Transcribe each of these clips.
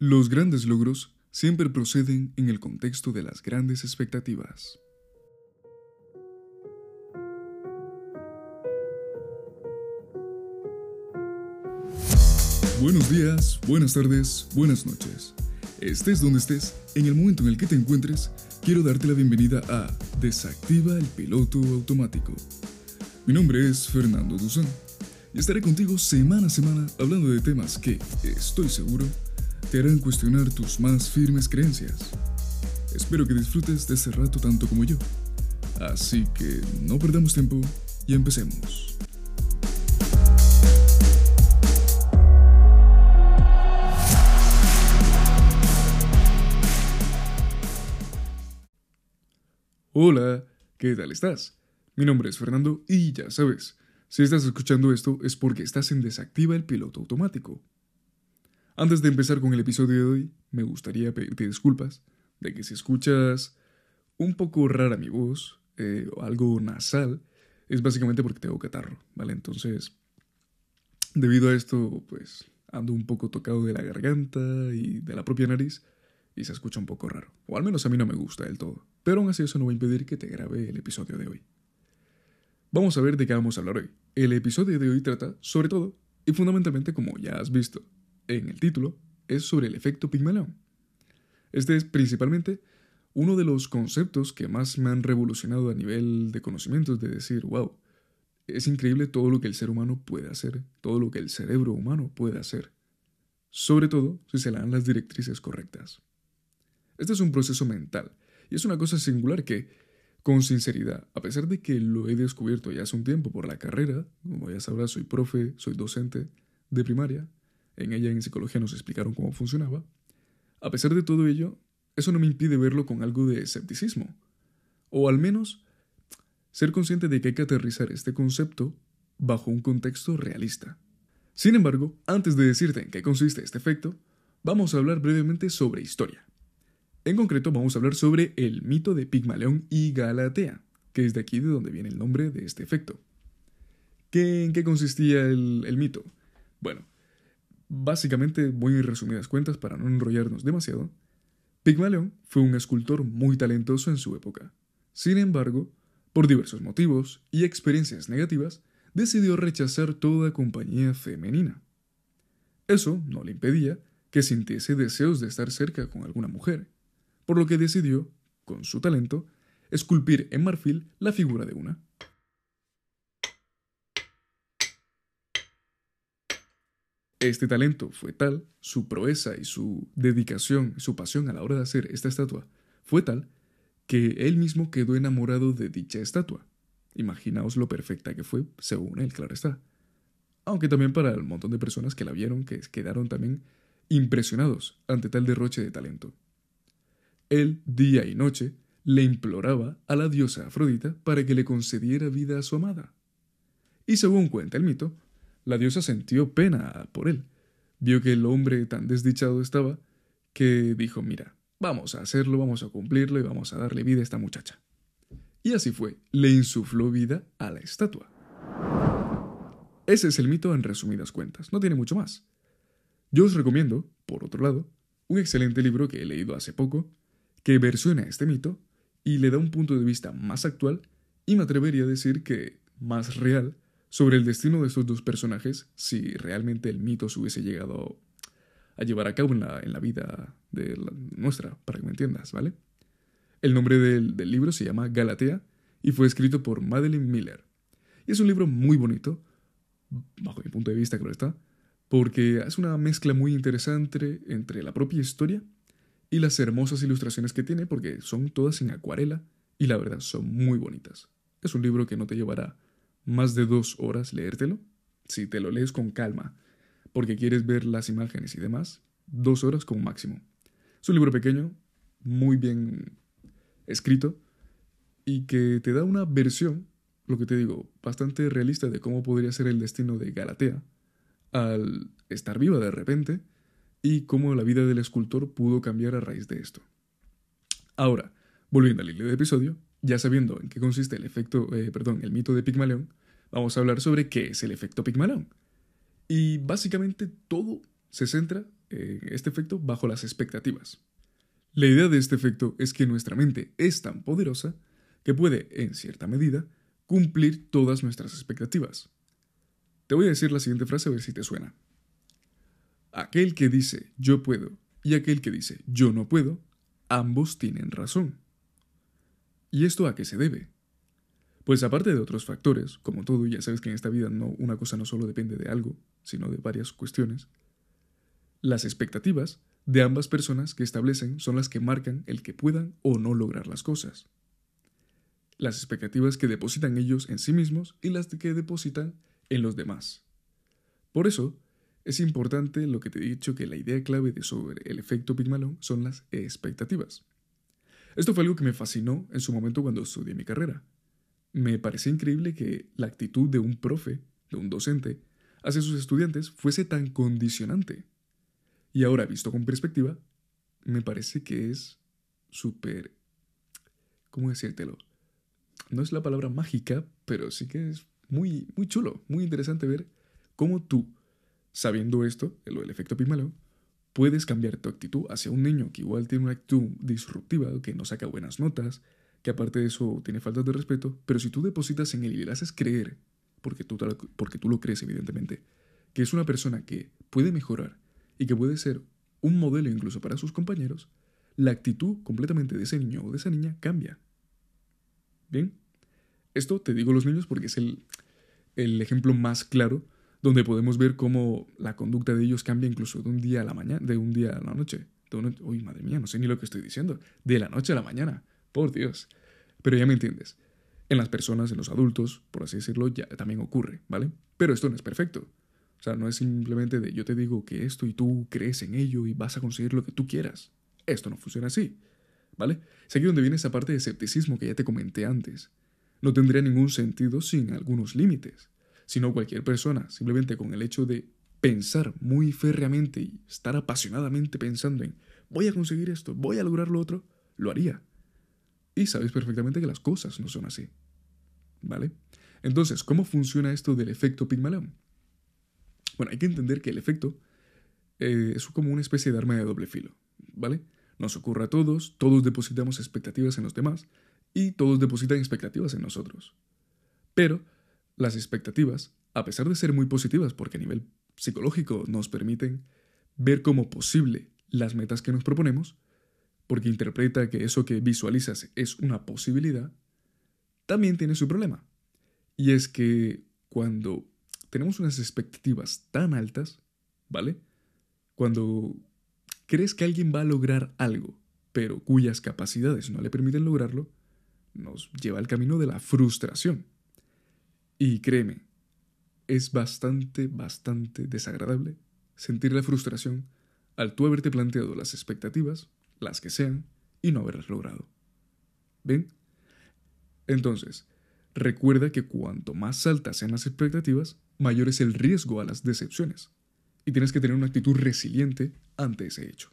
Los grandes logros siempre proceden en el contexto de las grandes expectativas. Buenos días, buenas tardes, buenas noches. Estés donde estés, en el momento en el que te encuentres, quiero darte la bienvenida a Desactiva el piloto automático. Mi nombre es Fernando Duzán y estaré contigo semana a semana hablando de temas que, estoy seguro, te harán cuestionar tus más firmes creencias. Espero que disfrutes de este rato tanto como yo. Así que no perdamos tiempo y empecemos. Hola, ¿qué tal estás? Mi nombre es Fernando y ya sabes, si estás escuchando esto es porque estás en desactiva el piloto automático. Antes de empezar con el episodio de hoy, me gustaría pedirte disculpas de que si escuchas un poco rara mi voz eh, o algo nasal, es básicamente porque tengo catarro, ¿vale? Entonces, debido a esto, pues ando un poco tocado de la garganta y de la propia nariz y se escucha un poco raro. O al menos a mí no me gusta del todo. Pero aún así eso no va a impedir que te grabe el episodio de hoy. Vamos a ver de qué vamos a hablar hoy. El episodio de hoy trata, sobre todo, y fundamentalmente como ya has visto, en el título es sobre el efecto Pigmalión. Este es principalmente uno de los conceptos que más me han revolucionado a nivel de conocimientos, de decir, wow, es increíble todo lo que el ser humano puede hacer, todo lo que el cerebro humano puede hacer, sobre todo si se le dan las directrices correctas. Este es un proceso mental, y es una cosa singular que, con sinceridad, a pesar de que lo he descubierto ya hace un tiempo por la carrera, como ya sabrás, soy profe, soy docente de primaria, en ella en psicología nos explicaron cómo funcionaba, a pesar de todo ello, eso no me impide verlo con algo de escepticismo, o al menos ser consciente de que hay que aterrizar este concepto bajo un contexto realista. Sin embargo, antes de decirte en qué consiste este efecto, vamos a hablar brevemente sobre historia. En concreto, vamos a hablar sobre el mito de Pigmalión y Galatea, que es de aquí de donde viene el nombre de este efecto. ¿En qué consistía el mito? Bueno, Básicamente, muy resumidas cuentas para no enrollarnos demasiado, Pigmalión fue un escultor muy talentoso en su época. Sin embargo, por diversos motivos y experiencias negativas, decidió rechazar toda compañía femenina. Eso no le impedía que sintiese deseos de estar cerca con alguna mujer, por lo que decidió, con su talento, esculpir en marfil la figura de una. Este talento fue tal, su proeza y su dedicación, su pasión a la hora de hacer esta estatua fue tal, que él mismo quedó enamorado de dicha estatua. Imaginaos lo perfecta que fue, según él, claro está. Aunque también para el montón de personas que la vieron, que quedaron también impresionados ante tal derroche de talento. Él, día y noche, le imploraba a la diosa Afrodita para que le concediera vida a su amada. Y según cuenta el mito, la diosa sintió pena por él. Vio que el hombre tan desdichado estaba que dijo, mira, vamos a hacerlo, vamos a cumplirlo y vamos a darle vida a esta muchacha. Y así fue, le insufló vida a la estatua. Ese es el mito en resumidas cuentas, no tiene mucho más. Yo os recomiendo, por otro lado, un excelente libro que he leído hace poco, que versiona este mito y le da un punto de vista más actual y me atrevería a decir que más real sobre el destino de estos dos personajes si realmente el mito se hubiese llegado a llevar a cabo en la, vida de nuestra, para que me entiendas, ¿vale? El nombre del, del libro se llama Galatea y fue escrito por Madeleine Miller. Y es un libro muy bonito, bajo mi punto de vista, claro está, porque es una mezcla muy interesante entre la propia historia y las hermosas ilustraciones que tiene, porque son todas en acuarela y la verdad son muy bonitas. Es un libro que no te llevará más de dos horas leértelo, si te lo lees con calma, porque quieres ver las imágenes y demás, dos horas como máximo. Es un libro pequeño, muy bien escrito, y que te da una versión, lo que te digo, bastante realista de cómo podría ser el destino de Galatea al estar viva de repente y cómo la vida del escultor pudo cambiar a raíz de esto. Ahora, volviendo al hilo episodio, ya sabiendo en qué consiste el efecto, eh, perdón, el mito de Pigmalión, vamos a hablar sobre qué es el efecto Pigmalión. Y básicamente todo se centra eh, este efecto bajo las expectativas. La idea de este efecto es que nuestra mente es tan poderosa que puede, en cierta medida, cumplir todas nuestras expectativas. Te voy a decir la siguiente frase a ver si te suena. Aquel que dice yo puedo y aquel que dice yo no puedo, ambos tienen razón. ¿Y esto a qué se debe? Pues aparte de otros factores, como todo, ya sabes que en esta vida no, una cosa no solo depende de algo, sino de varias cuestiones, las expectativas de ambas personas que establecen son las que marcan el que puedan o no lograr las cosas. Las expectativas que depositan ellos en sí mismos y las que depositan en los demás. Por eso, es importante lo que te he dicho que la idea clave de sobre el efecto Pigmalón son las expectativas. Esto fue algo que me fascinó en su momento cuando estudié mi carrera. Me parecía increíble que la actitud de un profe, de un docente, hacia sus estudiantes fuese tan condicionante. Y ahora, visto con perspectiva, me parece que es súper... ¿Cómo decírtelo? No es la palabra mágica, pero sí que es muy, muy chulo, muy interesante ver cómo tú, Sabiendo esto, lo del efecto Pigmalón, puedes cambiar tu actitud hacia un niño que igual tiene una actitud disruptiva, que no saca buenas notas, que aparte de eso tiene faltas de respeto, pero si tú depositas en él y le haces creer, porque tú, porque tú lo crees evidentemente, que es una persona que puede mejorar y que puede ser un modelo incluso para sus compañeros, la actitud completamente de ese niño o de esa niña cambia. ¿Bien? Esto te digo los niños porque es el, el ejemplo más claro donde podemos ver cómo la conducta de ellos cambia incluso de un día a la mañana, de un día a la noche. uy, madre mía, no sé ni lo que estoy diciendo. De la noche a la mañana, por Dios. Pero ya me entiendes. En las personas, en los adultos, por así decirlo, ya también ocurre, ¿vale? Pero esto no es perfecto. O sea, no es simplemente de yo te digo que esto y tú crees en ello y vas a conseguir lo que tú quieras. Esto no funciona así, ¿vale? Es aquí donde viene esa parte de escepticismo que ya te comenté antes. No tendría ningún sentido sin algunos límites sino cualquier persona, simplemente con el hecho de pensar muy férreamente y estar apasionadamente pensando en voy a conseguir esto, voy a lograr lo otro, lo haría. Y sabes perfectamente que las cosas no son así. ¿Vale? Entonces, ¿cómo funciona esto del efecto Pigmalión? Bueno, hay que entender que el efecto eh, es como una especie de arma de doble filo, ¿vale? Nos ocurre a todos, todos depositamos expectativas en los demás y todos depositan expectativas en nosotros. Pero las expectativas, a pesar de ser muy positivas porque a nivel psicológico nos permiten ver como posible las metas que nos proponemos, porque interpreta que eso que visualizas es una posibilidad, también tiene su problema. Y es que cuando tenemos unas expectativas tan altas, ¿vale? Cuando crees que alguien va a lograr algo, pero cuyas capacidades no le permiten lograrlo, nos lleva al camino de la frustración. Y créeme, es bastante, bastante desagradable sentir la frustración al tú haberte planteado las expectativas, las que sean, y no haberlas logrado. ¿Ven? Entonces, recuerda que cuanto más altas sean las expectativas, mayor es el riesgo a las decepciones, y tienes que tener una actitud resiliente ante ese hecho.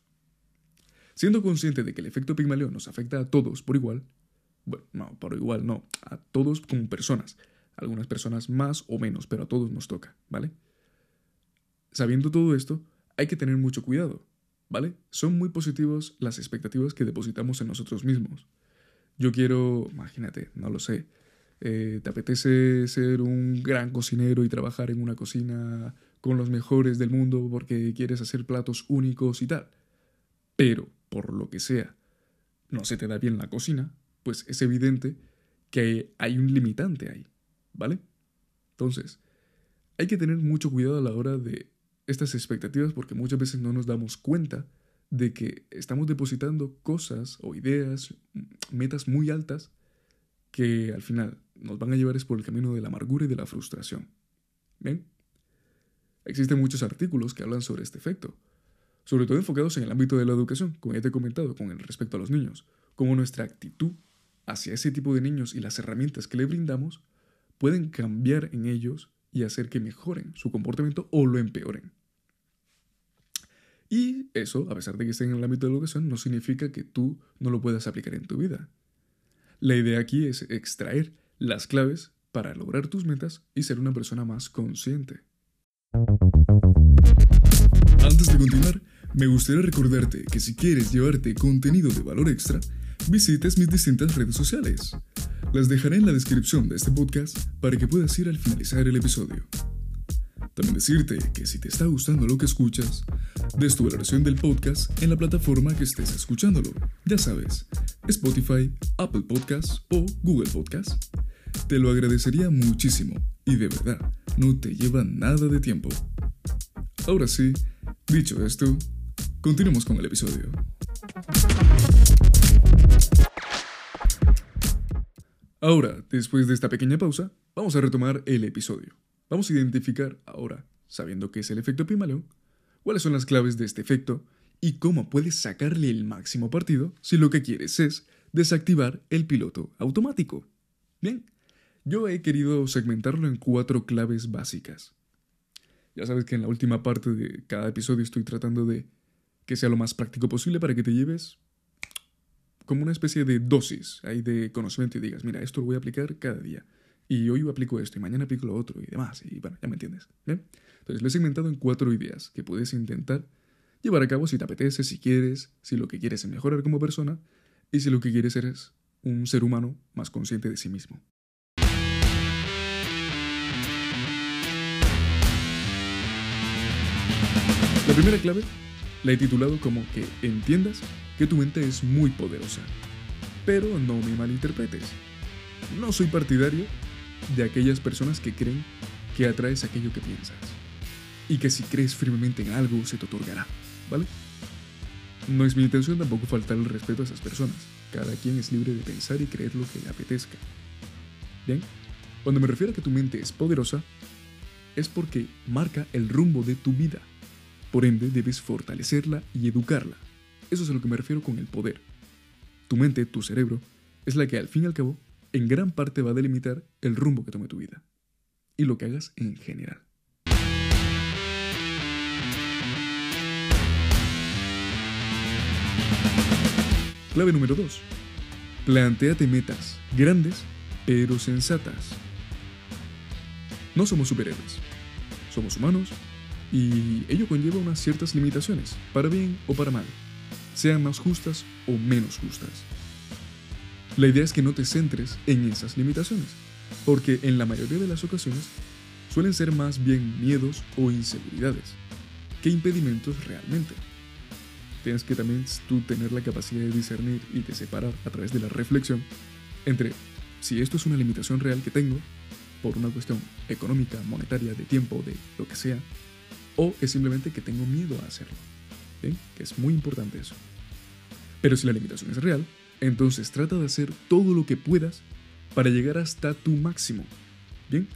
Siendo consciente de que el efecto Pigmalión nos afecta a todos por igual, bueno, no, por igual no, a todos como personas, algunas personas más o menos, pero a todos nos toca, ¿vale? Sabiendo todo esto, hay que tener mucho cuidado, ¿vale? Son muy positivos las expectativas que depositamos en nosotros mismos. Yo quiero, imagínate, no lo sé, eh, te apetece ser un gran cocinero y trabajar en una cocina con los mejores del mundo porque quieres hacer platos únicos y tal. Pero, por lo que sea, no se te da bien la cocina, pues es evidente que hay un limitante ahí. ¿Vale? Entonces, hay que tener mucho cuidado a la hora de estas expectativas porque muchas veces no nos damos cuenta de que estamos depositando cosas o ideas, metas muy altas que al final nos van a llevar es por el camino de la amargura y de la frustración. ¿Bien? Existen muchos artículos que hablan sobre este efecto, sobre todo enfocados en el ámbito de la educación, como ya te he comentado, con el respecto a los niños, como nuestra actitud hacia ese tipo de niños y las herramientas que le brindamos pueden cambiar en ellos y hacer que mejoren su comportamiento o lo empeoren. Y eso, a pesar de que estén en el ámbito de la educación, no significa que tú no lo puedas aplicar en tu vida. La idea aquí es extraer las claves para lograr tus metas y ser una persona más consciente. Antes de continuar, Me gustaría recordarte que si quieres llevarte contenido de valor extra, visites mis distintas redes sociales. Las dejaré en la descripción de este podcast para que puedas ir al finalizar el episodio. También decirte que si te está gustando lo que escuchas, des tu valoración del podcast en la plataforma que estés escuchándolo. Ya sabes, Spotify, Apple Podcasts o Google Podcasts. Te lo agradecería muchísimo y de verdad, no te lleva nada de tiempo. Ahora sí, dicho esto, continuemos con el episodio. Ahora, después de esta pequeña pausa, vamos a retomar el episodio. Vamos a identificar ahora, sabiendo qué es el efecto Pimaleón, cuáles son las claves de este efecto y cómo puedes sacarle el máximo partido si lo que quieres es desactivar el piloto automático. Bien, yo he querido segmentarlo en cuatro claves básicas. Ya sabes que en la última parte de cada episodio estoy tratando de que sea lo más práctico posible para que te lleves como una especie de dosis ahí de conocimiento y digas, mira, esto lo voy a aplicar cada día. Y hoy aplico esto y mañana aplico lo otro y demás. Y bueno, ya me entiendes. Entonces lo he segmentado en cuatro ideas que puedes intentar llevar a cabo si te apetece, si quieres, si lo que quieres es mejorar como persona y si lo que quieres es un ser humano más consciente de sí mismo. La primera clave la he titulado como que entiendas que tu mente es muy poderosa. Pero no me malinterpretes. No soy partidario de aquellas personas que creen que atraes aquello que piensas y que si crees firmemente en algo se te otorgará, ¿vale? No es mi intención tampoco faltar el respeto a esas personas. Cada quien es libre de pensar y creer lo que le apetezca. Bien, cuando me refiero a que tu mente es poderosa, es porque marca el rumbo de tu vida. Por ende, debes fortalecerla y educarla. Eso es a lo que me refiero con el poder. Tu mente, tu cerebro, es la que al fin y al cabo en gran parte va a delimitar el rumbo que tome tu vida y lo que hagas en general. Clave número 2. Plantéate metas grandes pero sensatas. No somos superhéroes, somos humanos y ello conlleva unas ciertas limitaciones, para bien o para mal, sean más justas o menos justas. La idea es que no te centres en esas limitaciones, porque en la mayoría de las ocasiones suelen ser más bien miedos o inseguridades que impedimentos realmente. Tienes que también tú tener la capacidad de discernir y de separar a través de la reflexión entre si esto es una limitación real que tengo por una cuestión económica, monetaria, de tiempo, de lo que sea, o es simplemente que tengo miedo a hacerlo. Que es muy importante eso. Pero si la limitación es real, entonces trata de hacer todo lo que puedas para llegar hasta tu máximo. Bien,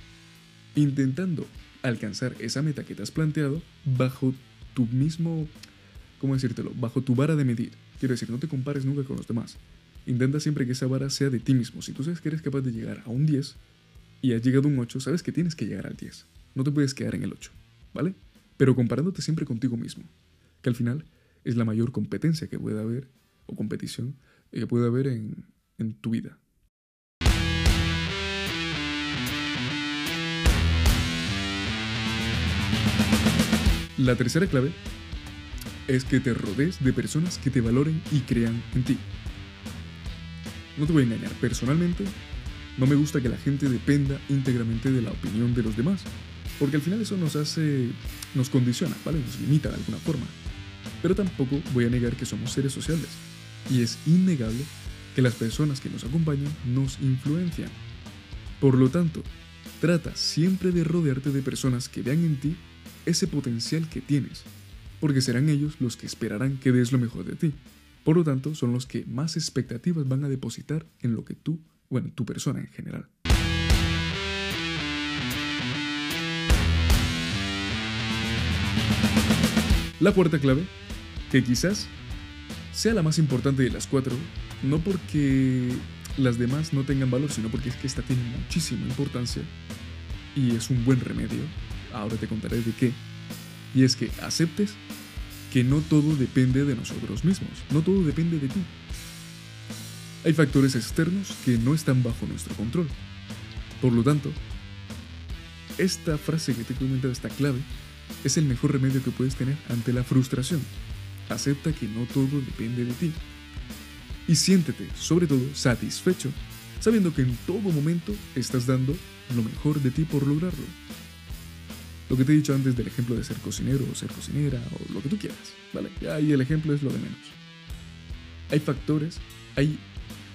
intentando alcanzar esa meta que te has planteado bajo tu mismo, ¿cómo decírtelo? Bajo tu vara de medir. Quiero decir, no te compares nunca con los demás. Intenta siempre que esa vara sea de ti mismo. Si tú sabes que eres capaz de llegar a un 10 y has llegado a un 8, sabes que tienes que llegar al 10. No te puedes quedar en el 8, ¿vale? Pero comparándote siempre contigo mismo, que al final es la mayor competencia que puede haber, o competición, que puede haber en, en tu vida. La tercera clave es que te rodees de personas que te valoren y crean en ti. No te voy a engañar, personalmente no me gusta que la gente dependa íntegramente de la opinión de los demás, porque al final eso nos hace, nos condiciona, ¿vale? Nos limita de alguna forma. Pero tampoco voy a negar que somos seres sociales y es innegable que las personas que nos acompañan nos influencian. Por lo tanto, trata siempre de rodearte de personas que vean en ti ese potencial que tienes, porque serán ellos los que esperarán que des lo mejor de ti. Por lo tanto, son los que más expectativas van a depositar en lo que tú, bueno, tu persona en general. La cuarta clave, que quizás sea la más importante de las cuatro, no porque las demás no tengan valor, sino porque es que esta tiene muchísima importancia y es un buen remedio. Ahora te contaré de qué. Y es que aceptes que no todo depende de nosotros mismos, no todo depende de ti. Hay factores externos que no están bajo nuestro control. Por lo tanto, esta frase que te he comentado, esta clave, es el mejor remedio que puedes tener ante la frustración. acepta que no todo depende de ti. Y siéntete, sobre todo, satisfecho, sabiendo que en todo momento estás dando lo mejor de ti por lograrlo. Lo que te he dicho antes del ejemplo de ser cocinero o ser cocinera o lo que tú quieras, ¿vale? Ahí el ejemplo es lo de menos. Hay factores, hay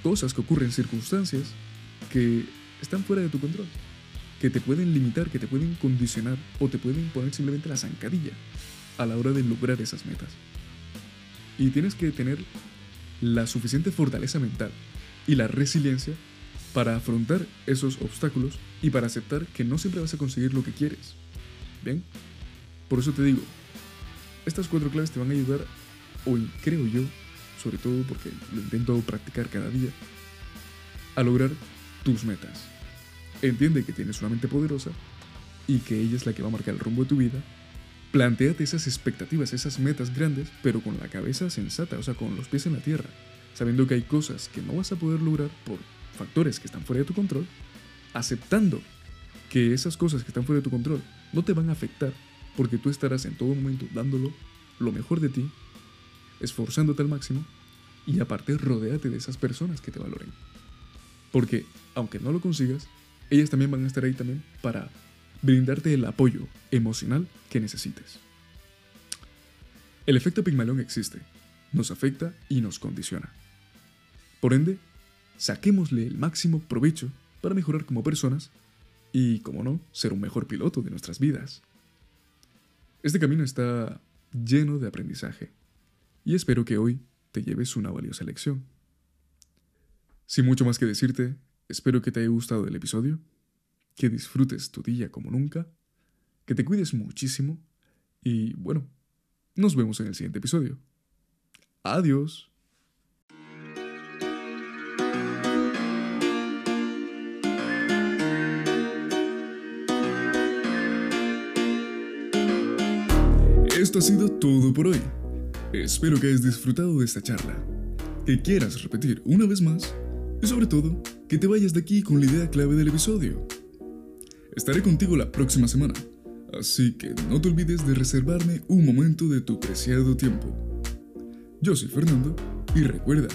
cosas que ocurren, circunstancias que están fuera de tu control, que te pueden limitar, que te pueden condicionar o te pueden poner simplemente la zancadilla a la hora de lograr esas metas. Y tienes que tener la suficiente fortaleza mental y la resiliencia para afrontar esos obstáculos y para aceptar que no siempre vas a conseguir lo que quieres. ¿Bien? Por eso te digo, estas cuatro claves te van a ayudar, hoy creo yo, sobre todo porque lo intento practicar cada día, a lograr tus metas. Entiende que tienes una mente poderosa y que ella es la que va a marcar el rumbo de tu vida. Plantéate esas expectativas, esas metas grandes, pero con la cabeza sensata, o sea, con los pies en la tierra, sabiendo que hay cosas que no vas a poder lograr por factores que están fuera de tu control, aceptando que esas cosas que están fuera de tu control no te van a afectar porque tú estarás en todo momento dándolo lo mejor de ti, esforzándote al máximo y aparte rodéate de esas personas que te valoren. Porque aunque no lo consigas, ellas también van a estar ahí también para brindarte el apoyo emocional que necesites. El efecto Pigmalión existe, nos afecta y nos condiciona. Por ende, saquémosle el máximo provecho para mejorar como personas y, como no, ser un mejor piloto de nuestras vidas. Este camino está lleno de aprendizaje y espero que hoy te lleves una valiosa lección. Sin mucho más que decirte, espero que te haya gustado el episodio, que disfrutes tu día como nunca, que te cuides muchísimo y bueno, nos vemos en el siguiente episodio. Adiós. Esto ha sido todo por hoy. Espero que hayas disfrutado de esta charla, que quieras repetir una vez más y sobre todo que te vayas de aquí con la idea clave del episodio. Estaré contigo la próxima semana, así que no te olvides de reservarme un momento de tu preciado tiempo. Yo soy Fernando y recuerda,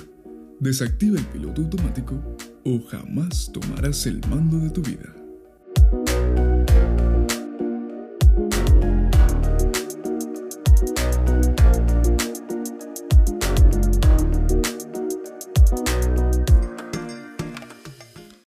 desactiva el piloto automático o jamás tomarás el mando de tu vida.